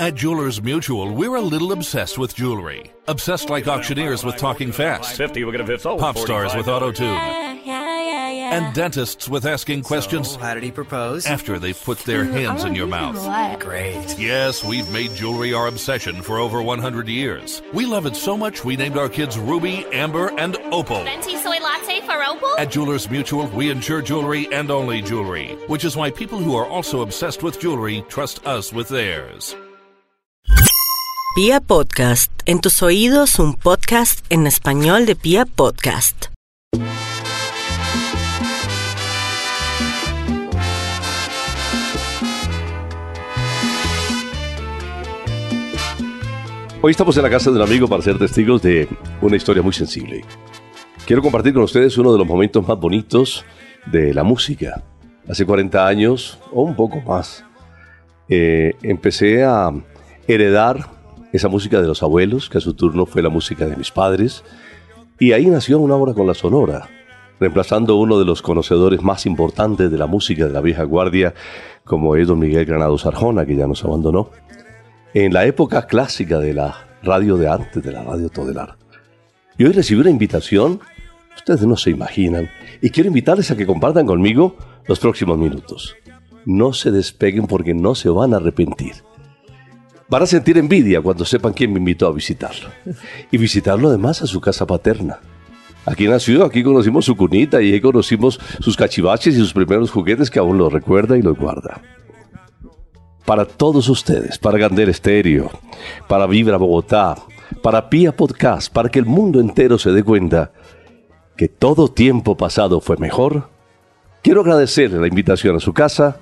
At Jewelers Mutual, we're a little obsessed with jewelry. Obsessed like auctioneers with talking fast. 50, we're going to sold. Pop stars with auto tune. Yeah, yeah, yeah. And dentists with asking questions So, how did he propose? after they've put their hands in your mouth. Great. Yes, we've made jewelry our obsession for over 100 years. We love it so much we named our kids Ruby, Amber, and Opal. Venti soy latte for Opal? At Jewelers Mutual, we insure jewelry and only jewelry, which is why people who are also obsessed with jewelry trust us with theirs. Pia Podcast, en tus oídos un podcast en español de Pia Podcast. Hoy estamos en la casa de un amigo para ser testigos de una historia muy sensible. Quiero compartir con ustedes uno de los momentos más bonitos de la música. Hace 40 años, o un poco más, eh, empecé a heredar esa música de los abuelos, que a su turno fue la música de mis padres, y ahí nació una obra con la Sonora, reemplazando uno de los conocedores más importantes de la música de la vieja guardia, como es don Miguel Granados Arjona, que ya nos abandonó en la época clásica de la radio de antes, de la radio Todelar. Y hoy recibí una invitación, ustedes no se imaginan, y quiero invitarles a que compartan conmigo los próximos minutos. No se despeguen porque no se van a arrepentir. Van a sentir envidia cuando sepan quién me invitó a visitarlo. Y visitarlo además a su casa paterna. Aquí nació, aquí conocimos su cunita y ahí conocimos sus cachivaches y sus primeros juguetes que aún los recuerda y los guarda para todos ustedes, para Gandel Estéreo, para Vibra Bogotá, para Pia Podcast, para que el mundo entero se dé cuenta que todo tiempo pasado fue mejor. Quiero agradecerle la invitación a su casa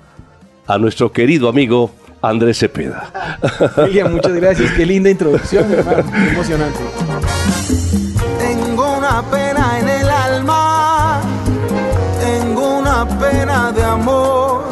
a nuestro querido amigo Andrés Cepeda. William, muchas gracias. Qué linda introducción, mi hermano. Qué emocionante. Tengo una pena en el alma, tengo una pena de amor.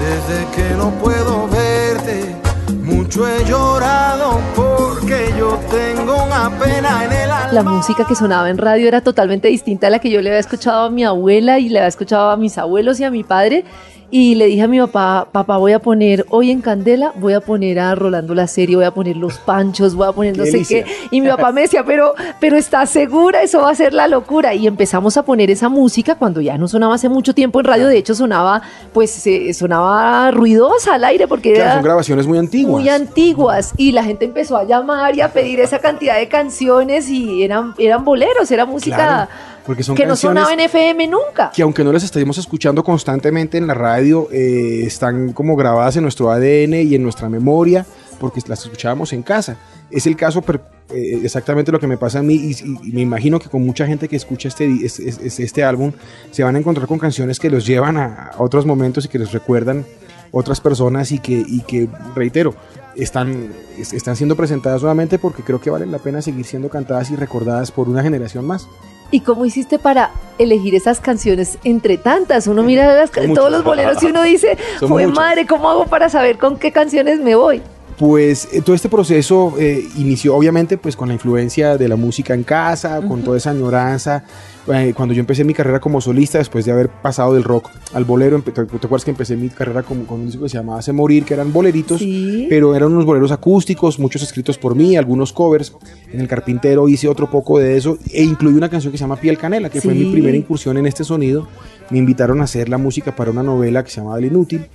Desde que no puedo verte, mucho he llorado porque yo tengo una pena en el alma. La música que sonaba en radio era totalmente distinta a la que yo le había escuchado a mi abuela y le había escuchado a mis abuelos y a mi padre. Y le dije a mi papá, papá, voy a poner hoy en Candela, voy a poner a Rolando la serie, voy a poner los panchos, voy a poner no sé qué. Y mi papá me decía, pero, pero ¿estás segura? Eso va a ser la locura. Y empezamos a poner esa música cuando ya no sonaba hace mucho tiempo en radio. De hecho, sonaba, pues, eh, sonaba ruidosa al aire porque Claro, era son grabaciones muy antiguas. muy antiguas y la gente empezó a llamar y a pedir esa cantidad de canciones y eran, eran boleros, era música Claro, porque son que no sonaba en FM nunca. que aunque no las estemos escuchando constantemente en la radio, eh, están como grabadas en nuestro ADN y en nuestra memoria, porque las escuchábamos en casa. Es el caso per- eh, exactamente lo que me pasa a mí y, me imagino que con mucha gente que escucha este, di- es- es- es- este álbum se van a encontrar con canciones que los llevan a, a otros momentos y que les recuerdan otras personas y que, y que reitero, están, es- están siendo presentadas nuevamente porque creo que valen la pena seguir siendo cantadas y recordadas por una generación más. ¿Y cómo hiciste para elegir esas canciones entre tantas? Uno mira las- todos los boleros y uno dice, fue madre, ¿cómo hago para saber con qué canciones me voy? Pues eh, todo este proceso eh, inició obviamente pues con la influencia de la música en casa, con toda esa añoranza. Eh, cuando yo empecé mi carrera como solista, después de haber pasado del rock al bolero, ¿te, acuerdas que empecé mi carrera con, con un disco que se llamaba Hace Morir, que eran boleritos, Sí. pero eran unos boleros acústicos, muchos escritos por mí, algunos covers. En El Carpintero hice otro poco de eso e incluí una canción que se llama Piel Canela, que fue Sí. mi primera incursión en este sonido. Me invitaron a hacer la música para una novela que se llamaba El Inútil.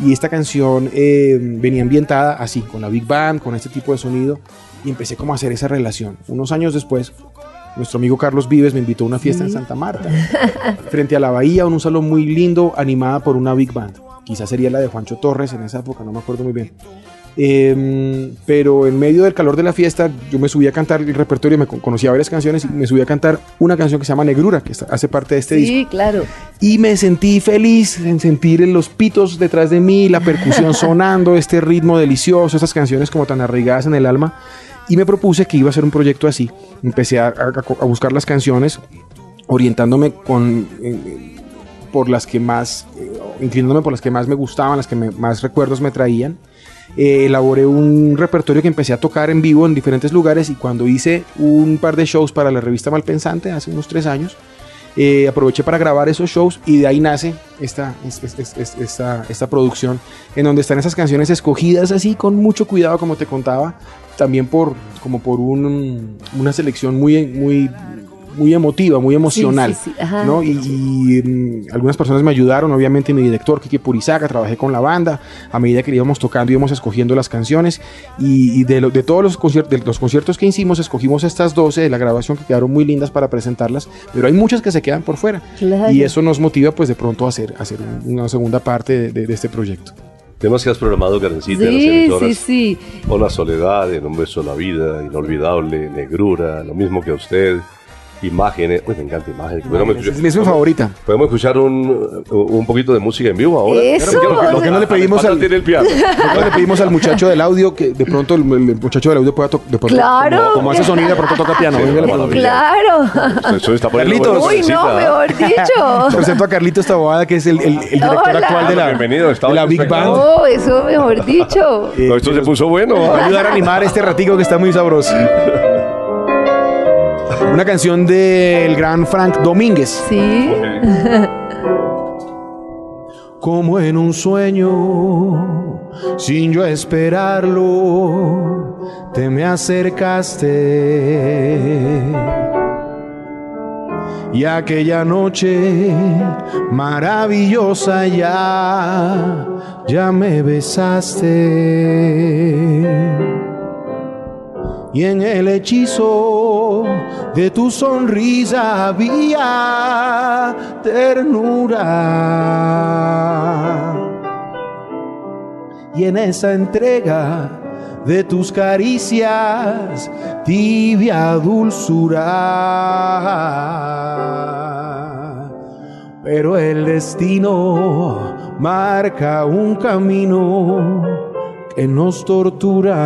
Y esta canción eh, venía ambientada así, con la Big Band, con este tipo de sonido. Y empecé como a hacer esa relación. Unos años después, nuestro amigo Carlos Vives me invitó a una fiesta en Santa Marta, frente a la bahía, en un salón muy lindo, animada por una Big Band. Quizás sería la de Juancho Torres en esa época, no me acuerdo muy bien. Eh, pero en medio del calor de la fiesta, yo me subí a cantar el repertorio, me con- conocía varias canciones y me subí a cantar una canción que se llama Negrura, que está- hace parte de este disco Sí, claro. y me sentí feliz en sentir los pitos detrás de mí, la percusión sonando, este ritmo delicioso, estas canciones como tan arraigadas en el alma. Y me propuse que iba a hacer un proyecto así. Empecé a, a- a buscar las canciones, orientándome con, eh, por las que más, eh, inclinándome por las que más me gustaban, las que me- más recuerdos me traían. Eh, elaboré un repertorio que empecé a tocar en vivo en diferentes lugares y cuando hice un par de shows para la revista Malpensante hace unos tres años, eh, aproveché para grabar esos shows y de ahí nace esta, es- es- es- es- esta, esta producción en donde están esas canciones escogidas así con mucho cuidado como te contaba, también por como por un- una selección muy, muy, muy emotiva, muy emocional. Sí, sí, sí. ¿no? Y, y, mm, algunas personas me ayudaron, obviamente mi director Kike Purizaga, trabajé con la banda, a medida que íbamos tocando íbamos escogiendo las canciones y, y de, lo- de todos los, concier- de los conciertos que hicimos escogimos estas 12 de la grabación que quedaron muy lindas para presentarlas, pero hay muchas que se quedan por fuera Claro. y eso nos motiva pues de pronto a hacer, a hacer un- una segunda parte de, de- de este proyecto. Temas que has programado, Karencita, en las Sí, sí, sí. Hola Soledad, en un beso a la vida, inolvidable, negrura, lo mismo que a usted, imágenes, uy, me encanta imágenes. Esa es mi favorita. podemos escuchar un, un poquito de música en vivo ahora. Eso. Claro, ¿qué- Lo que no le pedimos ¿Cuánto al- tiene el piano? Luego le pedimos al muchacho del audio que de pronto el, el muchacho del audio pueda tocar. Claro. Como, como hace sonido, de pronto toca piano. Sí. Claro. Eso está poniendo Carlitos. Uy, no, Karencita. mejor dicho. Presento a Carlitos Taboada, que es el, el- el director Hola. actual de la, Bienvenido, de la Big. Band. Oh, eso mejor dicho. Eh, esto se nos puso bueno. va a ¿ah? ayudar a animar este ratico que está muy sabroso. Una canción del gran Frank Domínguez. Sí. Como en un sueño, sin yo esperarlo, te me acercaste. Y aquella noche maravillosa ya, ya me besaste. Y en el hechizo de tu sonrisa había ternura. Y en esa entrega de tus caricias, tibia dulzura. Pero el destino marca un camino que nos tortura.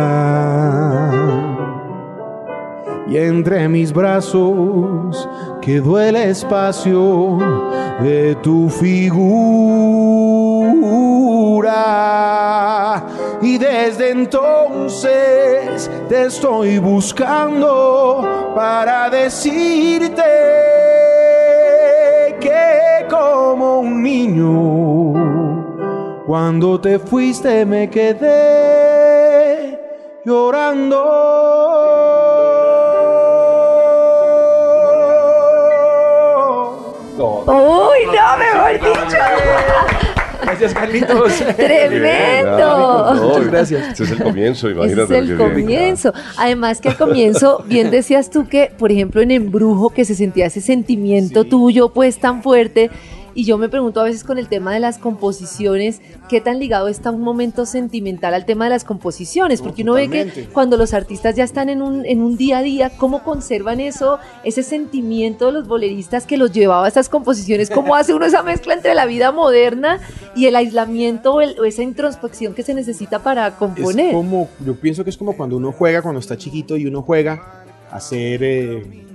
Y entre mis brazos quedó el espacio de tu figura. Y desde entonces te estoy buscando para decirte que como un niño, cuando te fuiste me quedé llorando. Uy, no, mejor dicho. Gracias, Carlitos. Tremendo. Muchas gracias. Este es el comienzo, Ese imagínate. es el comienzo. Además que al comienzo, bien decías tú que, por ejemplo, en Embrujo, que se sentía ese sentimiento tuyo pues tan fuerte. Y yo me pregunto a veces con el tema de las composiciones, ¿qué tan ligado está un momento sentimental al tema de las composiciones? Porque uno ve que cuando los artistas ya están en un, en un día a día, ¿cómo conservan eso, ese sentimiento de los boleristas que los llevaba a estas composiciones? ¿Cómo hace uno esa mezcla entre la vida moderna y el aislamiento o, el- o esa introspección que se necesita para componer? Es como, yo pienso que es como cuando uno juega, cuando está chiquito y uno juega a ser eh,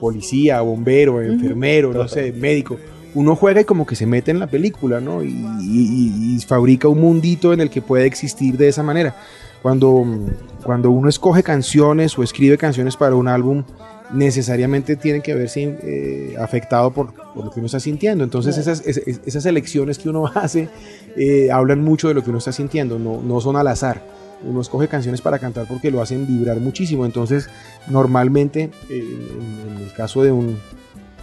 policía, bombero, enfermero, no sé, médico. Uno juega y como que se mete en la película, ¿no? Y, y- y fabrica un mundito en el que puede existir de esa manera. Cuando, cuando uno escoge canciones o escribe canciones para un álbum, necesariamente tiene que verse eh, afectado por, por lo que uno está sintiendo. Entonces esas, esas, elecciones que uno hace eh, hablan mucho de lo que uno está sintiendo, no, no son al azar. Uno escoge canciones para cantar porque lo hacen vibrar muchísimo. Entonces, normalmente, eh, en, en el caso de un,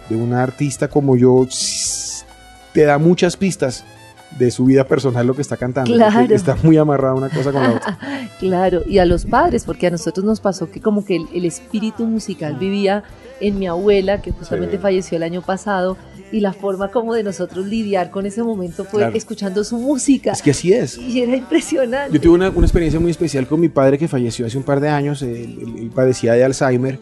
de un artista como yo, te da muchas pistas de su vida personal lo que está cantando. Claro. Está muy amarrada una cosa con la otra. Claro, y a los padres, porque a nosotros nos pasó que como que el, el espíritu musical vivía en mi abuela, que justamente Sí. falleció el año pasado, y la forma como de nosotros lidiar con ese momento fue Claro. escuchando su música. Es que así es. Y era impresionante. Yo tuve una, una experiencia muy especial con mi padre que falleció hace un par de años. Él, él- él padecía de Alzheimer.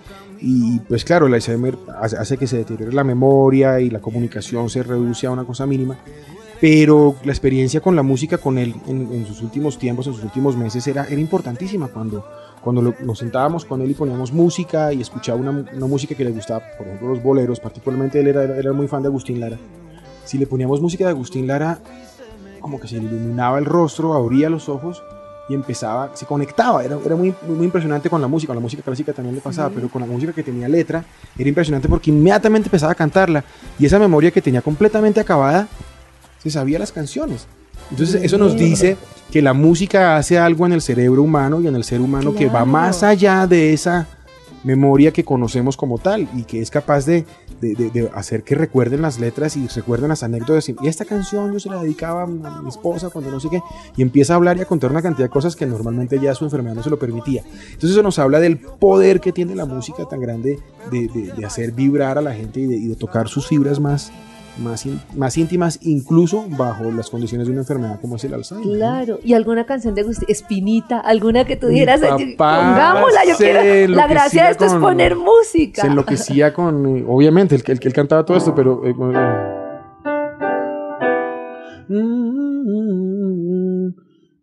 Y pues claro, el Alzheimer hace, que se deteriore la memoria y la comunicación se reduce a una cosa mínima. Pero la experiencia con la música con él en, en sus últimos tiempos, en sus últimos meses, era, era importantísima. Cuando, cuando lo- nos sentábamos con él y poníamos música y escuchaba una, una música que le gustaba, por ejemplo, los boleros, particularmente él era, era muy fan de Agustín Lara. Si le poníamos música de Agustín Lara, como que se le iluminaba el rostro, abría los ojos y empezaba, se conectaba, era, era muy, muy impresionante con la música, con la música clásica también le pasaba, pero con la música que tenía letra era impresionante porque inmediatamente empezaba a cantarla y esa memoria que tenía completamente acabada, se sabía las canciones. Entonces eso nos dice que la música hace algo en el cerebro humano y en el ser humano que va más allá de esa memoria que conocemos como tal y que es capaz de, de- hacer que recuerden las letras y recuerden las anécdotas. Y esta canción yo se la dedicaba a mi esposa cuando no sé qué, y empieza a hablar y a contar una cantidad de cosas que normalmente ya su enfermedad no se lo permitía. Entonces eso nos habla del poder que tiene la música tan grande de, de- hacer vibrar a la gente y de tocar sus fibras más, más, más íntimas, incluso bajo las condiciones de una enfermedad como es el Alzheimer. ¿no? Claro, y alguna canción de Agustín, Espinita, alguna que tú papá pongámosla, yo quiero. La gracia de esto es poner música. Se enloquecía con, eh, obviamente, el, que- el que él cantaba todo esto, pero... eh, mm,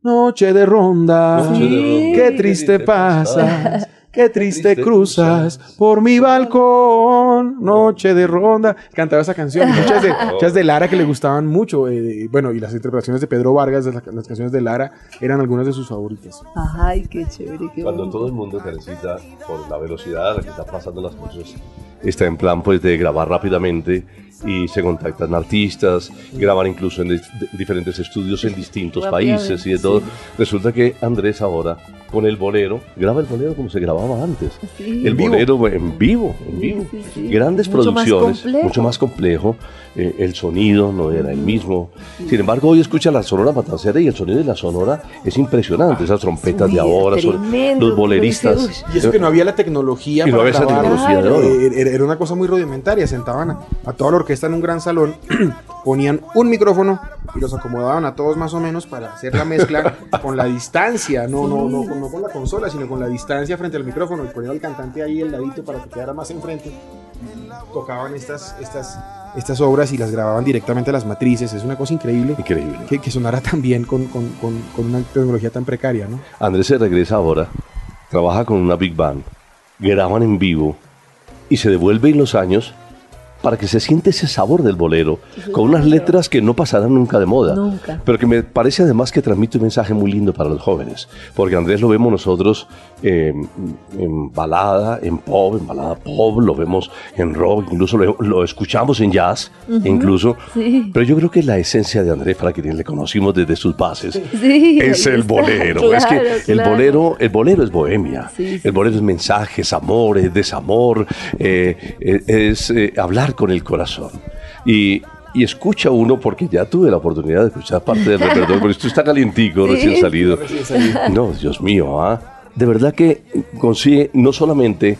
noche de ronda, Noche de ronda. qué triste pasas, qué triste cruzas por mi balcón, noche de ronda. Cantaba esa canción, muchas de, muchas de Lara que le gustaban mucho, eh, bueno, y las interpretaciones de Pedro Vargas, de la- las canciones de Lara, eran algunas de sus favoritas. Ay, qué chévere, qué Cuando bonito. todo el mundo que necesita, por la velocidad a la que están pasando las cosas, está en plan pues de grabar rápidamente y se contactan artistas, graban incluso en diferentes estudios en distintos países y de todo. sí. Resulta que Andrés ahora con el bolero, graba el bolero como se grababa antes. Sí. El bolero en vivo, en vivo. sí. Grandes Mucho producciones, mucho más complejo. Eh, el sonido no era el mismo. Sin embargo, hoy escucha la Sonora Matancera y el sonido de la Sonora es impresionante. Esas trompetas de ahora, son tremendo, los boleristas. Y eso que no había la tecnología Y no para esa grabar. tecnología de Claro. hoy. Era una cosa muy rudimentaria. Sentaban a, a toda la orquesta en un gran salón, ponían un micrófono y los acomodaban a todos más o menos para hacer la mezcla con la distancia, no, no, no, con- no con la consola, sino con la distancia frente al micrófono. Y ponían al cantante ahí al ladito para que quedara más enfrente. Tocaban estas, estas, estas obras y las grababan directamente a las matrices. Es una cosa increíble Increíble. que, que sonara tan bien con, con- con- con una tecnología tan precaria, ¿no? Andrés se regresa ahora, trabaja con una big band, graban en vivo y se devuelve en los años para que se siente ese sabor del bolero, con unas letras que no pasarán nunca de moda, Nunca. pero que me parece además que transmite un mensaje muy lindo para los jóvenes, porque Andrés lo vemos nosotros eh, en balada, en pop, en balada pop, lo vemos en rock, incluso lo, lo escuchamos en jazz, incluso, Sí. pero yo creo que la esencia de Andrés, para quienes le conocimos desde sus bases, Sí, es el bolero. es que claro, el bolero, el bolero es bohemia. Sí. El bolero es mensajes, amores, desamor, eh, eh, es eh, hablar con el corazón. Y, y escucha uno, porque ya tuve la oportunidad de escuchar parte del repertorio, pero esto está calientico, Sí. recién salido. No, Dios mío, ¿ah? De verdad que consigue no solamente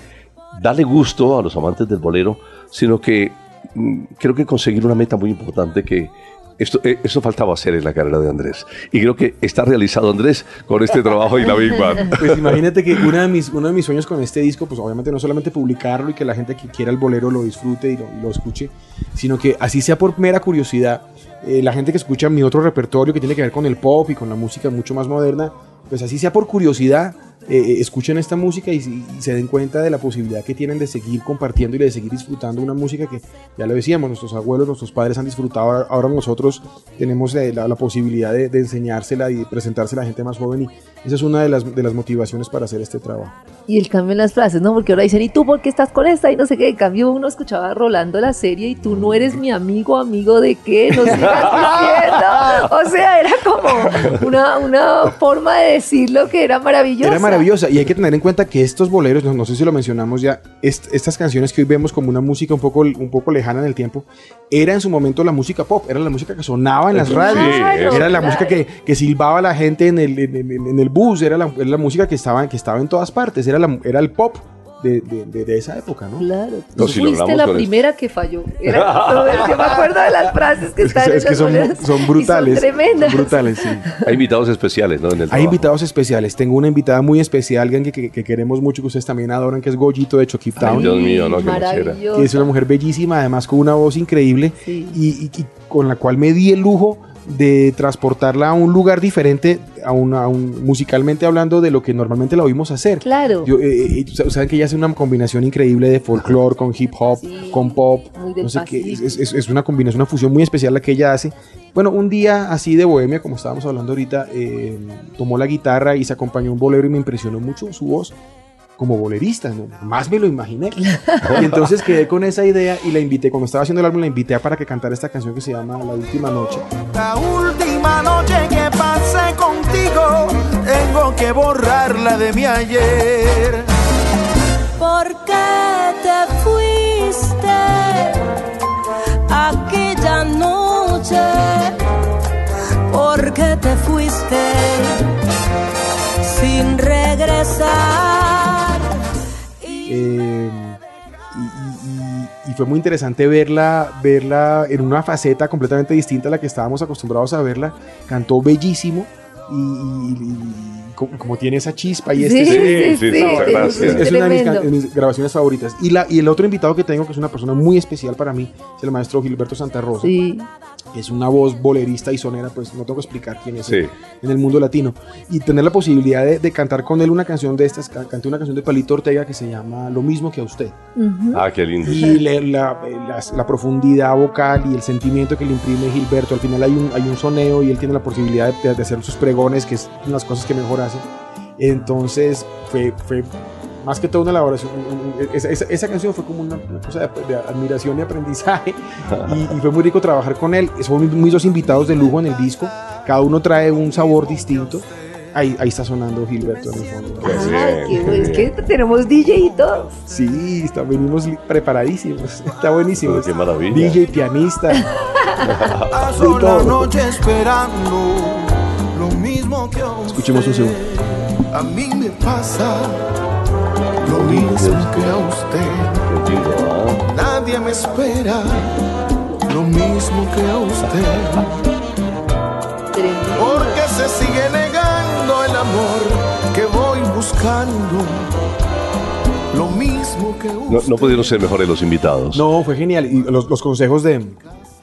darle gusto a los amantes del bolero, sino que mm, creo que conseguir una meta muy importante que esto, eh, eso faltaba hacer en la carrera de Andrés. Y creo que está realizado Andrés con este trabajo y la Big Band. Pues imagínate que una de mis, uno de mis sueños con este disco, pues obviamente no solamente publicarlo y que la gente que quiera el bolero lo disfrute y lo, y lo escuche, sino que así sea por mera curiosidad, eh, la gente que escucha mi otro repertorio que tiene que ver con el pop y con la música mucho más moderna, pues así sea por curiosidad, eh, eh, escuchen esta música y, y se den cuenta de la posibilidad que tienen de seguir compartiendo y de seguir disfrutando una música que, ya lo decíamos, nuestros abuelos, nuestros padres han disfrutado, ahora, ahora nosotros tenemos la, la posibilidad de, de enseñársela y presentársela a la gente más joven y esa es una de las, de las motivaciones para hacer este trabajo. Y el cambio en las frases, ¿no? Porque ahora dicen, ¿y tú por qué estás con esta? Y no sé qué. En cambio, uno escuchaba rolando la serie y tú no eres mi amigo, amigo de qué, no sigas diciendo. O sea, era como una, una forma de decirlo que era maravillosa. Era maravillosa y hay que tener en cuenta que estos boleros, no, no sé si lo mencionamos ya, est- estas canciones que hoy vemos como una música un poco, un poco lejana en el tiempo, era en su momento la música pop, era la música que sonaba en las radios, era la claro. música que, que silbaba la gente en el, en, en- en el bus, era la, era la música que estaba, que estaba en todas partes, era, la, era el pop de, de- esa época, ¿no? Claro. No, si fuiste la primera que falló. Era, yo me acuerdo de las frases que Es que, están en es que son, brutales. Son tremendas. son brutales, sí. Hay invitados especiales, ¿no? En el Hay trabajo. invitados especiales. Tengo una invitada muy especial, alguien que, que- que queremos mucho, que ustedes también adoran, que es Goyito de Chokip Ay, Town. Dios mío, no, que es una mujer bellísima, además con una voz increíble Sí. y, y- y con la cual me di el lujo de transportarla a un lugar diferente, a un, a un- musicalmente hablando de lo que normalmente la oímos hacer. Claro. Yo, eh, eh, sa- saben que ella hace una combinación increíble de folclore con hip hop, Sí, con pop, no sé qué, es, es- es una combinación, una fusión muy especial la que ella hace Bueno, un día así de bohemia, como estábamos hablando ahorita, eh, tomó la guitarra y se acompañó un bolero y me impresionó mucho su voz como bolerista, ¿no? más me lo imaginé. Y entonces quedé con esa idea y la invité, cuando estaba haciendo el álbum, la invité para que cantara esta canción que se llama La Última Noche. La última noche que pasé contigo, tengo que borrarla de mi ayer. ¿Por qué te fuiste aquella noche? ¿Por qué te fuiste sin regresar? Eh, y, fue muy interesante verla, verla en una faceta completamente distinta a la que estábamos acostumbrados a verla. Cantó bellísimo y como, como tiene esa chispa y este Sí, sí, sí, sí, gracias. es es una de mis, de mis grabaciones favoritas. Y, la, y el otro invitado que tengo, que es una persona muy especial para mí, es el maestro Gilberto Santa Rosa. Sí. Es una voz bolerista y sonera, pues no tengo que explicar quién es él en el mundo latino. Y tener la posibilidad de, de cantar con él una canción de estas, ca- canté una canción de Palito Ortega que se llama Lo mismo que a usted. Ujú. Ah, qué lindo. Y le- la, la- la profundidad vocal y el sentimiento que le imprime Gilberto, al final hay un, hay un soneo y él tiene la posibilidad de, de hacer sus pregones, que es una de las cosas que mejor hace. Entonces fue, fue más que todo una elaboración. esa, esa- esa canción fue como una, una cosa de, de admiración y aprendizaje. Y, y fue muy rico trabajar con él. Son mis dos invitados de lujo en el disco. Cada uno trae un sabor distinto. Ahí, ahí está sonando Gilberto en el fondo. Qué Ay, bien, qué. Es bien. que tenemos DJ y todo. Sí, está, venimos preparadísimos. Está buenísimo. Qué maravilla. DJ, pianista. Paso la noche esperando mismo que a usted. Escuchemos un segundo. A mí me pasa lo mismo que a usted. Nadie me espera lo mismo que a usted. Porque se sigue negando el amor que voy buscando. Lo mismo que usted. No, no pudieron ser mejores los invitados. No, fue genial. Y los, los consejos de.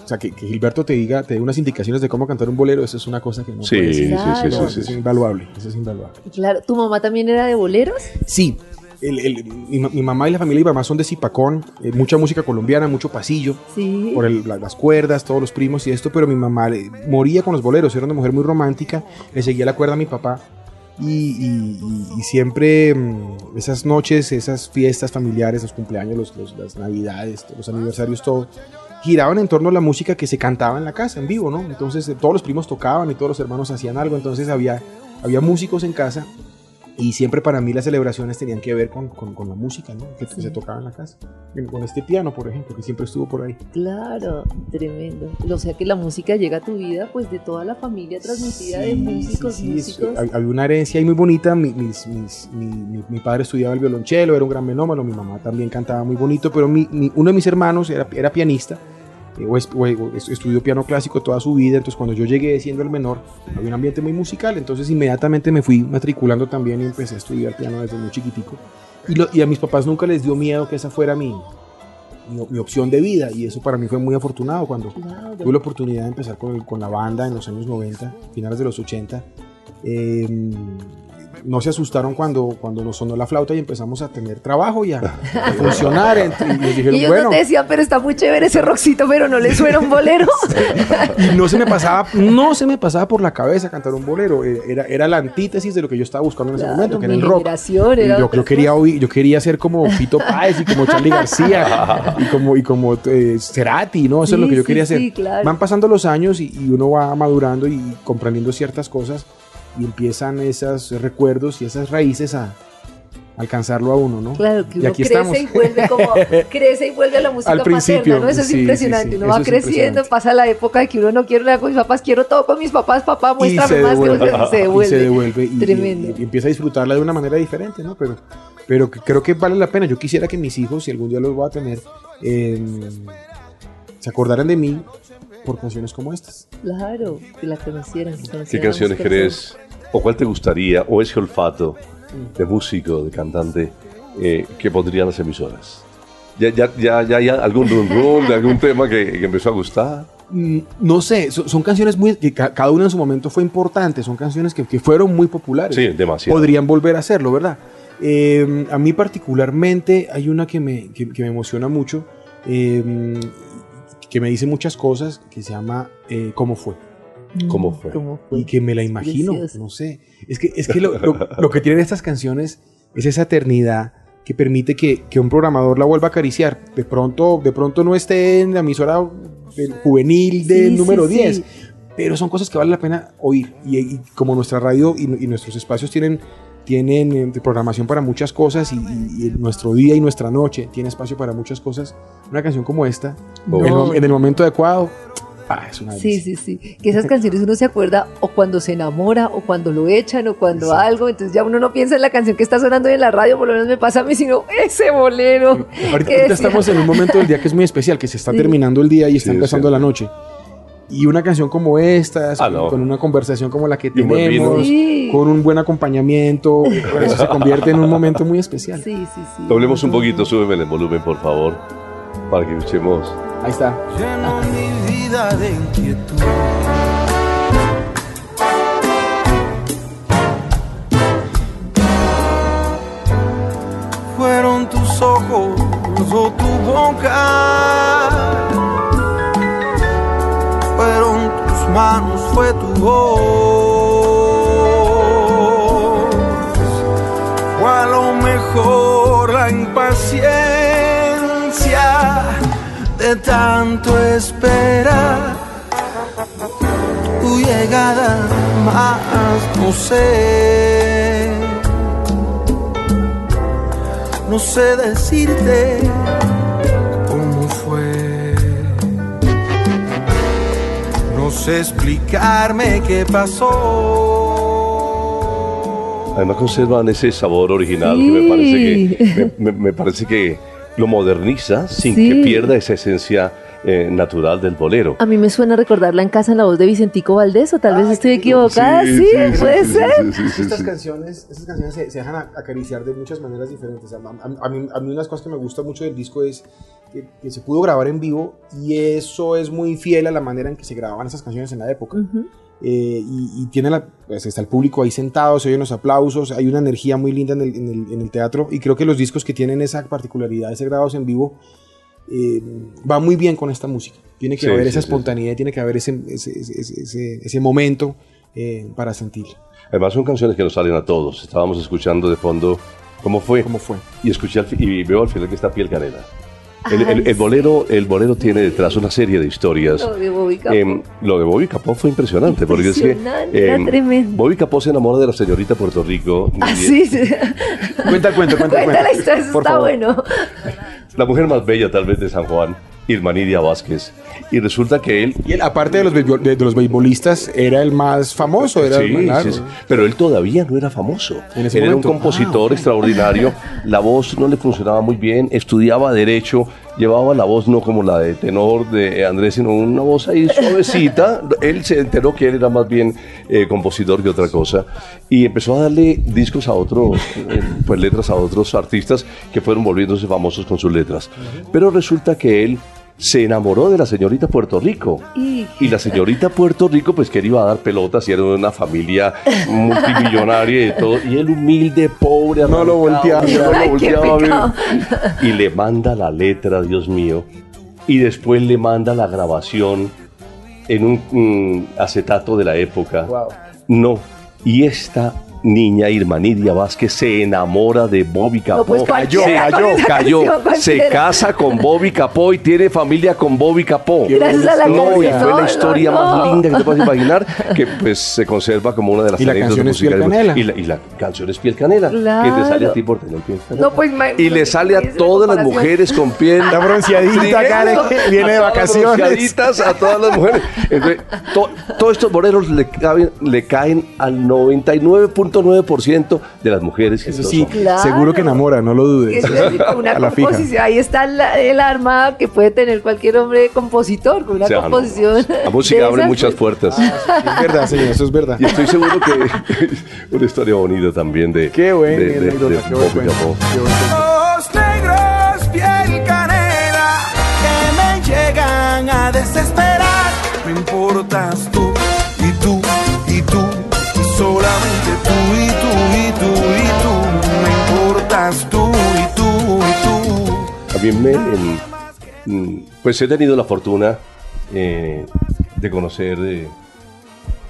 O sea, que, que Gilberto te diga, te dé unas indicaciones de cómo cantar un bolero, eso es una cosa que no Sí, puede sí, Claro. sí, No, sí, eso sí. es invaluable. Eso es invaluable. Claro, ¿tu mamá también era de boleros? Sí. el- el- mi, ma- mi mamá y la familia mi mamá son de Zipacón, eh, mucha música colombiana, mucho pasillo, Sí. por el- la- las cuerdas, todos los primos y esto, pero mi mamá eh, moría con los boleros, era una mujer muy romántica, le seguía la cuerda a mi papá y, y- y- y siempre mm, esas noches, esas fiestas familiares, los cumpleaños, los- los- las navidades, los aniversarios, todo, giraban en torno a la música que se cantaba en la casa, en vivo, ¿no? Entonces eh, todos los primos tocaban y todos los hermanos hacían algo, entonces había, había músicos en casa y siempre para mí las celebraciones tenían que ver con, con- con la música, ¿no? Que, que se tocaba en la casa. Con este piano, por ejemplo, que siempre estuvo por ahí. Claro, tremendo. O sea que la música llega a tu vida pues de toda la familia transmitida de Sí, músicos, sí, sí, músicos. hab- había una herencia ahí muy bonita. Mi, mis- mis- mi, mi- mi padre estudiaba el violonchelo, era un gran melómano. Mi mamá también cantaba muy bonito, pero uno de mis hermanos era, era pianista. Eh, o es- o- o es- estudió piano clásico toda su vida, entonces cuando yo llegué siendo el menor, había un ambiente muy musical, entonces inmediatamente me fui matriculando también y empecé a estudiar piano desde muy chiquitico. Y, lo- y a mis papás nunca les dio miedo que esa fuera mi, mi, mi opción de vida, y eso para mí fue muy afortunado cuando. Tuve la oportunidad de empezar con, con la banda en los años 90, finales de los 80. Eh, no se asustaron cuando, cuando nos sonó la flauta y empezamos a tener trabajo y a, a funcionar. Y les Y dijeron, ellos bueno, no te decían, pero está muy chévere ese rockcito, pero no le suena un bolero. y no se me pasaba, no se me pasaba por la cabeza cantar un bolero. Eh, Era, era la antítesis de lo que yo estaba buscando en ese Claro, momento, que era el rock. Y era yo, yo quería oír, yo quería ser como Fito Páez y como Charlie García y como, y como eh, Cerati, ¿no? Eso es lo Sí, que yo sí, quería hacer. sí, claro. Van pasando los años y, y uno va madurando y comprendiendo ciertas cosas y empiezan esos recuerdos y esas raíces a alcanzarlo a uno, ¿no? Claro, que Y uno aquí crece estamos. y vuelve como, crece y vuelve a la música Al principio, paterna, ¿no? Eso es sí, impresionante. sí, uno va creciendo, pasa la época de que uno no quiere nada con mis papás, quiero todo con mis papás, papá, muéstrame se más devuelve, que se devuelve. y se devuelve y, Tremendo. y- y empieza a disfrutarla de una manera diferente, ¿no? Pero, pero creo que vale la pena. Yo quisiera que mis hijos, si algún día los voy a tener, eh, se acordaran de mí por canciones como estas. Claro, que la conocieran. que ¿Qué conocieran canciones crees o cuál te gustaría o ese olfato de músico, de cantante eh, que pondrían las emisoras? ¿Ya, ya, ya, ya hay algún rum rum de algún tema que, que empezó a gustar? Mm, No sé, so- son, canciones muy que ca- cada una en su momento fue importante, son canciones que, que fueron muy populares. Sí, demasiado. Podrían volver a hacerlo, ¿verdad? Eh, a mí particularmente hay una que me, que, que me emociona mucho. eh, que me dice muchas cosas, que se llama eh, ¿Cómo fue? ¿Cómo fue? ¿Cómo fue? Y que me la imagino, no sé. Es que, es que lo, lo- lo que tienen estas canciones es esa eternidad que permite que, que un programador la vuelva a acariciar. De pronto, de pronto no esté en la emisora juvenil del Sí, número sí, 10, sí. pero son cosas que vale la pena oír. Y, y como nuestra radio y, y nuestros espacios tienen, tienen eh, de programación para muchas cosas y, y- y nuestro día y nuestra noche tiene espacio para muchas cosas, una canción como esta, en, el, No. mo- en el momento adecuado, ah, es una Sí, sí, sí. Que esas canciones uno se acuerda o cuando se enamora o cuando lo echan o cuando Exacto. algo. Entonces ya uno no piensa en la canción que está sonando en la radio, por lo menos me pasa a mí, sino ese bolero. Ahorita, ahorita estamos en un momento del día que es muy especial, que se está Sí. terminando el día y está Sí, empezando sí. la noche. Y una canción como esta, Ah, no. con una conversación como la que tenemos, Sí. con un buen acompañamiento, pues, se convierte en un momento muy especial. Sí, sí, sí. Doblemos un poquito, súbeme el volumen, por favor, para que escuchemos. Ahí está. lleno mi vida de inquietud. Fueron tus ojos o tu boca, fue tu voz, o a lo mejor la impaciencia de tanto esperar. Tu llegada más no sé. No sé decirte explicarme qué pasó Además conservan ese sabor original que me parece que, me, me- me parece que lo moderniza sin Sí. que pierda esa esencia eh, natural del bolero. A mí me suena recordarla en casa en la voz de Vicentico Valdés, o tal vez estoy equivocada. Sí, puede sí, ser. sí, sí, sí, Estas sí. canciones, estas canciones se, se dejan acariciar de muchas maneras diferentes. A, a- a mí, a mí una de las cosas que me gusta mucho del disco es que, que se pudo grabar en vivo y eso es muy fiel a la manera en que se grababan esas canciones en la época. Ujú. Eh, y, y tiene la, pues está el público ahí sentado, se oyen los aplausos, hay una energía muy linda en el, en el- en el teatro y creo que los discos que tienen esa particularidad, ese grabados en vivo, eh, va muy bien con esta música. Tiene que Sí, haber sí, esa sí, espontaneidad, tiene que haber ese, ese, ese- ese- momento eh, para sentir Además son canciones que nos salen a todos. Estábamos escuchando de fondo cómo fue cómo fue. y escuché al y veo al final que está piel canela. El, Ay, el- el bolero, el bolero tiene detrás una serie de historias. Lo de Bobby Capó. Em, lo de Bobby Capó fue impresionante, porque es que Impresionante, era tremendo. Bobby Capó se enamora de la señorita Puerto Rico, Ah, sí, sí. Cuenta cuenta el Cuenta la historia, eso Por está favor. bueno. la mujer más bella tal vez de San Juan, Irmanidia Vázquez. Y resulta que él Y él, aparte de los, de, de los beisbolistas, era el más famoso. Era el Sí, más- sí, sí. Pero él todavía no era famoso. En ese él era un compositor Ah, extraordinario. La voz no le funcionaba muy bien. Estudiaba derecho. Llevaba la voz no como la de tenor de Andrés, sino una voz ahí suavecita. él se enteró que él era más bien eh, compositor que otra cosa. Y empezó a darle discos a otros, eh, pues letras a otros artistas que fueron volviéndose famosos con sus letras. Pero resulta que él se enamoró de la señorita Puerto Rico. Y- Y la señorita Puerto Rico, pues que él iba a dar pelotas y era de una familia multimillonaria y de todo. Y él humilde, pobre, No lo volteaba. no lo volteaba a ver. pecado. Y le manda la letra, Dios mío. Y después le manda la grabación en un mm, acetato de la época. Wow. No. Y esta niña Irmanidia Vázquez se enamora de Bobby Capó. pues cayó, con cayó, cayó. canción, Se casa con Bobby Capó y tiene familia con Bobby Capó. Gracias a la No, y fue la historia no, más no. linda que te puedes imaginar, que pues se conserva como una de las Y la canción es Piel musicales. Canela. Y la, y la canción es Piel Canela, que te sale a ti por tener piel canela. No, pues, y le sale a todas las mujeres con piel. Está bronceadita, Karen, eso. viene de vacaciones. bronceaditas, a todas las mujeres. Entonces, to- todos estos boleros le, caben- le caen al 99.9% de las mujeres. que Eso sí. Claro. seguro que enamora, no lo dudes. Es una A la fija. composición, ahí está la- el arma que puede tener cualquier hombre compositor, con una O sea, no, composición. La música abre muchas pues, puertas. Es verdad, señor, eso es verdad. Y estoy seguro que una historia bonita también de, Qué buena de, de- de anécdota, qué Capó. qué buen Me mm, pues he tenido la fortuna eh, de conocer... eh,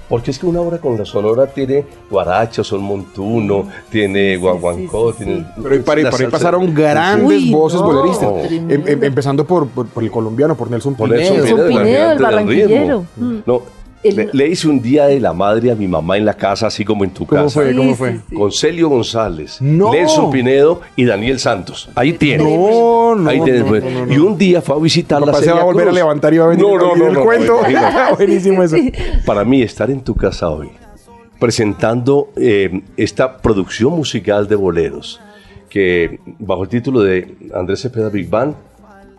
porque es que una obra con la sonora tiene guaracha, son montuno, tiene guaguancó, sí, sí, tiene... Pero ahí, para, ahí pasaron grandes Uy, voces no, boleristas. Em- em- empezando por, por- por el colombiano, por Nelson Por Pinedo. Nelson Nelson Pinedo, Pinedo, el barranquillero. Mm. No, El- le, le hice un día de la madre a mi mamá en la casa, así como en tu ¿Cómo casa. fue? ¿Cómo sí, fue? sí. Con Celio González, No. Nelson Pinedo y Daniel Santos. Ahí tienes. No, no, Ahí tienes, no, pues. no, no, no. Y un día fue a visitar la se va a volver a levantar y va a venir No, a no, oír no, el no, cuento. imagínate. Buenísimo eso. Para mí, estar en tu casa hoy, presentando eh, esta producción musical de boleros, que bajo el título de Andrés Cepeda Big Band,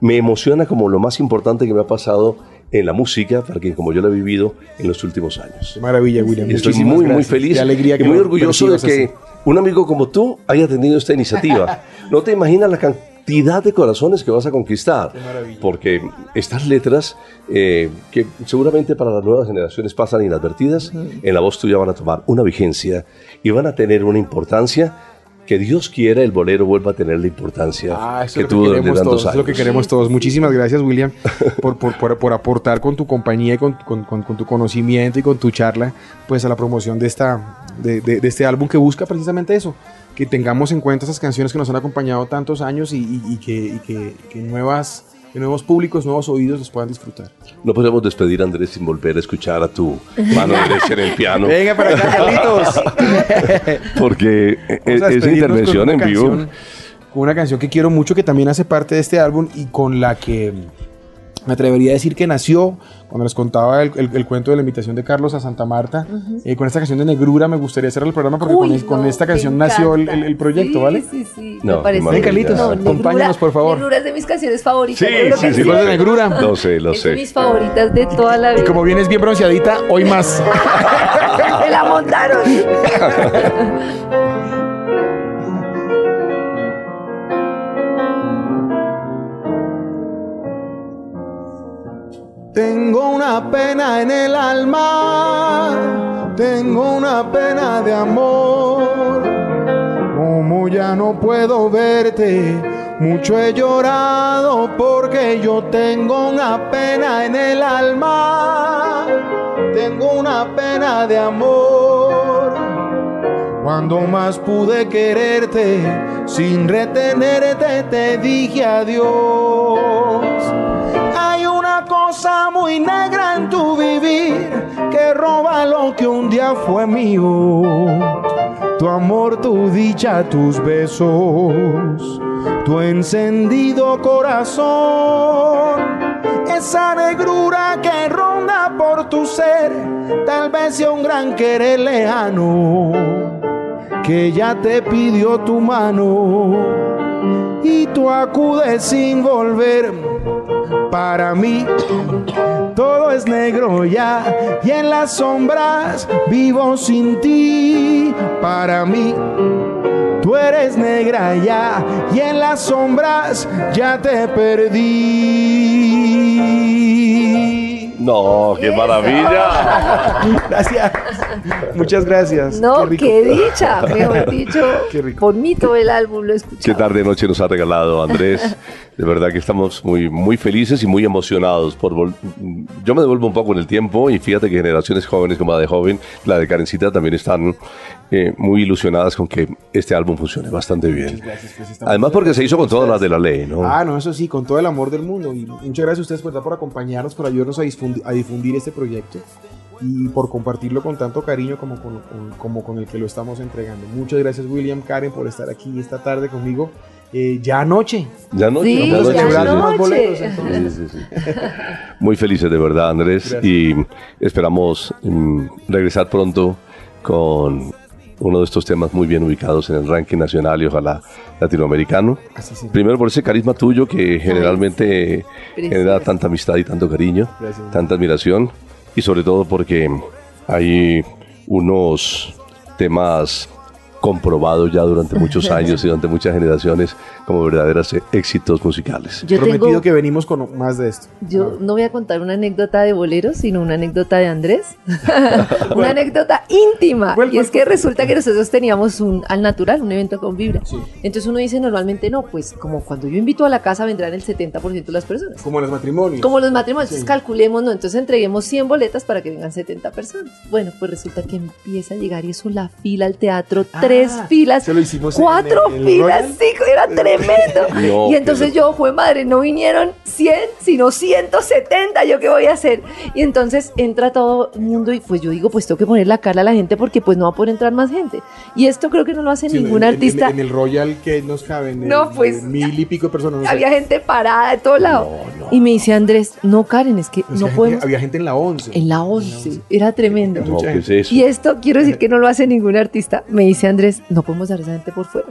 me emociona como lo más importante que me ha pasado en la música, porque como yo lo he vivido en los últimos años. Qué maravilla, William. Estoy Muchísimas muy, muy gracias. feliz Qué alegría que y muy lo orgulloso de que así. un amigo como tú haya tenido esta iniciativa. No te imaginas la cantidad de corazones que vas a conquistar. Porque estas letras, eh, que seguramente para las nuevas generaciones pasan inadvertidas, en la voz tuya van a tomar una vigencia y van a tener una importancia que Dios quiera el bolero vuelva a tener la importancia Ah, eso que es lo que tuvo durante tantos todos, es lo que años. queremos todos. Muchísimas gracias, William, por, por, por- por aportar con tu compañía y con, con- con- con tu conocimiento y con tu charla, pues a la promoción de, esta, de, de- de este álbum que busca precisamente eso, que tengamos en cuenta esas canciones que nos han acompañado tantos años y, y- y que, y que- que nuevas, que nuevos públicos, nuevos oídos los puedan disfrutar. No podemos despedir, Andrés, sin volver a escuchar a tu mano derecha en el piano. Venga para acá, Carlitos. Porque Vamos es, a es despedirnos intervención con en vivo. canción- Con una canción que quiero mucho, que también hace parte de este álbum y con la que me atrevería a decir que nació cuando les contaba el, el- el cuento de la invitación de Carlos a Santa Marta. Eh, con esta canción de Negrura me gustaría cerrar el programa porque Uy, con, es- con no, esta canción nació el, encanta. el- el proyecto, Sí, ¿vale? Sí, sí, No, me parece. Ven, Carlitos, Negrura- acompáñanos, por favor. Negrura es de mis canciones favoritas. Sí, sí, sí. De Negrura. Lo sé, lo es de sé. mis favoritas de toda la Y vida. como vienes bien bronceadita, hoy más. ¡Me la montaron! Tengo una pena en el alma, tengo una pena de amor. Como ya no puedo verte, mucho he llorado porque yo tengo una pena en el alma, tengo una pena de amor. Cuando más pude quererte, sin retenerte te dije adiós. Cosa muy negra en tu vivir que roba lo que un día fue mío. Tu amor, tu dicha, tus besos, tu encendido corazón. Esa negrura que ronda por tu ser, tal vez sea un gran querer lejano, que ya te pidió tu mano y tú acudes sin volver. Para mí todo es negro ya y en las sombras vivo sin ti. Para mí tú eres negra ya y en las sombras ya te perdí. No, qué maravilla. Gracias. Muchas gracias. No, rico. qué, dicha, mejor dicho. Qué rico. Bonito el álbum, lo he escuchado. Qué tarde noche nos ha regalado Andrés. De verdad que estamos muy, muy felices y muy emocionados. por vol- Yo me devuelvo un poco en el tiempo y fíjate que generaciones jóvenes como la de joven, la de Karencita, también están eh, muy ilusionadas con que este álbum funcione bastante bien. Gracias, pues, Además porque se hizo con todas las de la ley, ¿no? Ah, no, eso sí, con todo el amor del mundo. Y muchas gracias a ustedes por, por acompañarnos, por ayudarnos a difundir, a difundir este proyecto y por compartirlo con tanto cariño como con, con- como con el que lo estamos entregando. Muchas gracias, William, Karen, por estar aquí esta tarde conmigo. Eh, ya anoche. Ya Sí, ya anoche. boletos, entonces. Sí, sí, sí. Muy felices de verdad, Andrés, Gracias. y esperamos mm, regresar pronto con uno de estos temas muy bien ubicados en el ranking nacional y ojalá latinoamericano. Así sí. Primero por ese carisma tuyo que generalmente genera tanta amistad y tanto cariño, Gracias. tanta admiración, y sobre todo porque hay unos temas comprobado ya durante muchos años y durante muchas generaciones como verdaderos éxitos musicales. Yo Prometido tengo, que venimos con más de esto. yo no voy a contar una anécdota de boleros, sino una anécdota de Andrés. una anécdota íntima. ¿Cuál, y es que resulta que nosotros teníamos un al natural, un evento con vibra. Entonces uno dice normalmente no, pues como cuando yo invito a la casa vendrán el 70% de las personas. Como en los matrimonios. Como los matrimonios, Sí. entonces calculemos, ¿no? Entonces entreguemos 100 boletas para que vengan 70 personas. Bueno, pues resulta que empieza a llegar y eso, la fila al teatro, Ah, tres filas, se lo hicimos en cuatro el- el filas, Royal. sí, era tremendo. No, y entonces pero- yo, fue madre, no vinieron 100, sino 170, ¿yo qué voy a hacer? Y entonces entra todo el mundo y pues yo digo, pues tengo que poner la cara a la gente porque pues no va a poder entrar más gente. Y esto creo que no lo hace Sí, en- ningún en- en- artista. En, el Royal que nos caben. No, eh, pues, Mil y pico de personas. no sé. Había gente parada de todos lados. No, no. Y me dice Andrés, no Karen, es que no gente- podemos... había gente en la 11. En la 11, era tremendo. No, mucha ¿qué es gente. eso? Y esto quiero decir que no lo hace ningún artista. Me dice Andrés, no podemos dar a esa gente por fuera.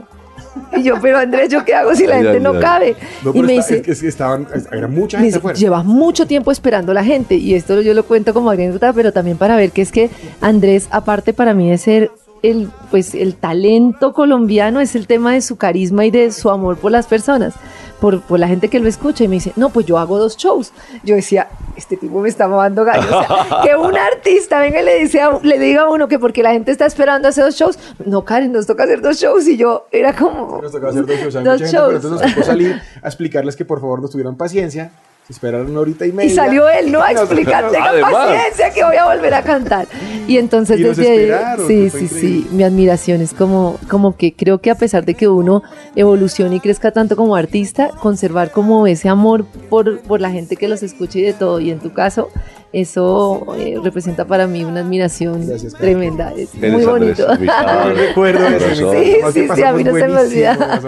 Y yo, pero Andrés, ¿yo qué hago si la Ay, gente no cabe? No, y me está- dice, es que- es que estaban, era mucha gente dice, llevas mucho tiempo esperando la gente. Y esto yo lo cuento como anécdota, pero también para ver que es que Andrés, aparte para mí de ser el, pues, el talento colombiano, es el tema de su carisma y de su amor por las personas. Por, por la gente que lo escucha y me dice, no, pues yo hago dos shows. Yo decía, este tipo me está mamando gallo. O sea, que un artista venga y le, dice a- le diga a uno que porque la gente está esperando hacer dos shows, no, Karen, nos toca hacer dos shows. Y yo era como, Nos tocaba hacer dos shows. hay Dos mucha gente, pero shows. entonces nos tocó salir a explicarles que por favor nos tuvieran paciencia. Se esperaron una horita y media. Y salió él, ¿no? A explicar, tenga Además. paciencia que voy a volver a cantar. Y entonces Y desde ahí, sí, sí, increíble. sí, mi admiración es como, como que creo que a pesar de que uno evolucione y crezca tanto como artista, conservar como ese amor por, por la gente que los escucha y de todo. Y en tu caso, eso eh, representa para mí una admiración Gracias, tremenda. Es muy Andrés, bonito. recuerdo corazón. Sí, sí, sí, a mí no se me olvida.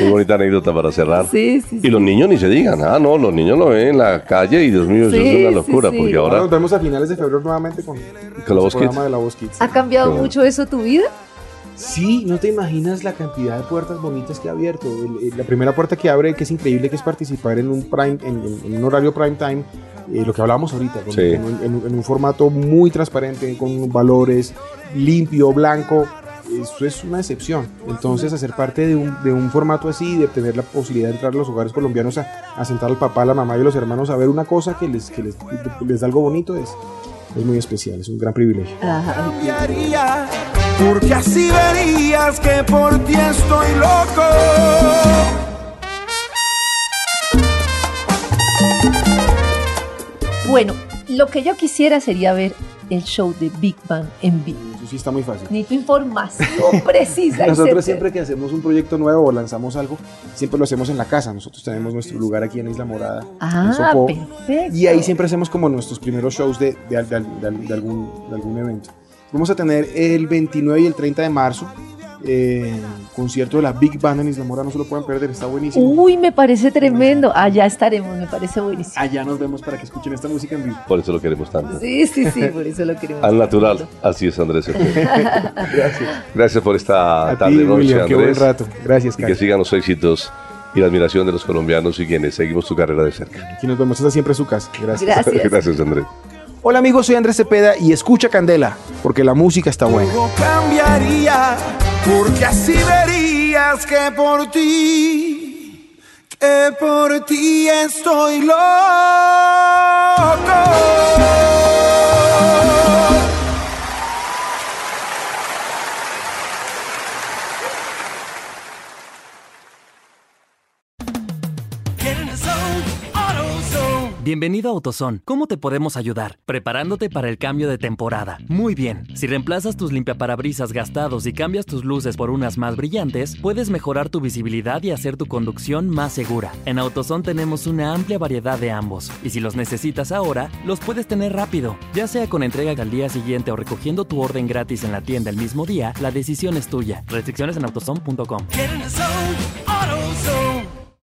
Muy bonita anécdota para cerrar. Sí, sí, sí. Y los niños ni se digan, ah, no, los niños lo ven en la calle y Dios mío, eso es una locura, sí. porque Ahora ahora nos vemos a finales de febrero nuevamente con, Con la Voz el programa Kids. de la Voz Kids. ¿Ha cambiado mucho eso tu vida? Sí, no te imaginas la cantidad de puertas bonitas que ha abierto. La primera puerta que abre, que es increíble, que es participar en un prime, en, en- en un horario prime time, eh, lo que hablábamos ahorita, con- Sí. con un- en, un- en un formato muy transparente, con valores limpio, blanco. Eso es una excepción. Entonces, hacer parte de un, de un formato así, de tener la posibilidad de entrar a los hogares colombianos a, a sentar al papá, a la mamá y a los hermanos a ver una cosa que les, que les, les da algo bonito, es, es muy especial, es un gran privilegio. Ajá. Porque así verías que por ti estoy loco. Bueno, lo que yo quisiera sería ver el show de Big Bang en vivo. Eso sí está muy fácil. Necesito información precisa. Nosotros siempre que hacemos un proyecto nuevo o lanzamos algo, siempre lo hacemos en la casa. Nosotros tenemos nuestro lugar aquí en Isla Morada, en Ah, Sopó, perfecto. y ahí siempre hacemos como nuestros primeros shows de, de- de- de- de algún, de algún evento. Vamos a tener el 29 y el 30 de marzo eh, concierto de la Big Band en Isla Morada, no se lo pueden perder, está buenísimo. Uy, me parece tremendo. Allá estaremos, me parece buenísimo. Allá nos vemos para que escuchen esta música en vivo. por eso lo queremos tanto. Sí, sí, sí, por eso lo queremos. Al natural, así es Andrés. Gracias. Gracias por esta A ti, tarde noche, William, qué buen Andrés. rato. Gracias, Y que Karen. sigan los éxitos y la admiración de los colombianos y quienes seguimos tu carrera de cerca. Aquí nos vemos, esta siempre es su casa. Gracias. Gracias. Gracias, Andrés. Hola amigos, soy Andrés Cepeda y escucha Candela, porque la música está buena. Bienvenido a AutoZone. ¿Cómo te podemos ayudar? Preparándote para el cambio de temporada. Muy bien. Si reemplazas tus limpiaparabrisas gastados y cambias tus luces por unas más brillantes, puedes mejorar tu visibilidad y hacer tu conducción más segura. En AutoZone tenemos una amplia variedad de ambos. Y si los necesitas ahora, los puedes tener rápido. Ya sea con entrega al día siguiente o recogiendo tu orden gratis en la tienda el mismo día, la decisión es tuya. Restricciones en AutoZone.com.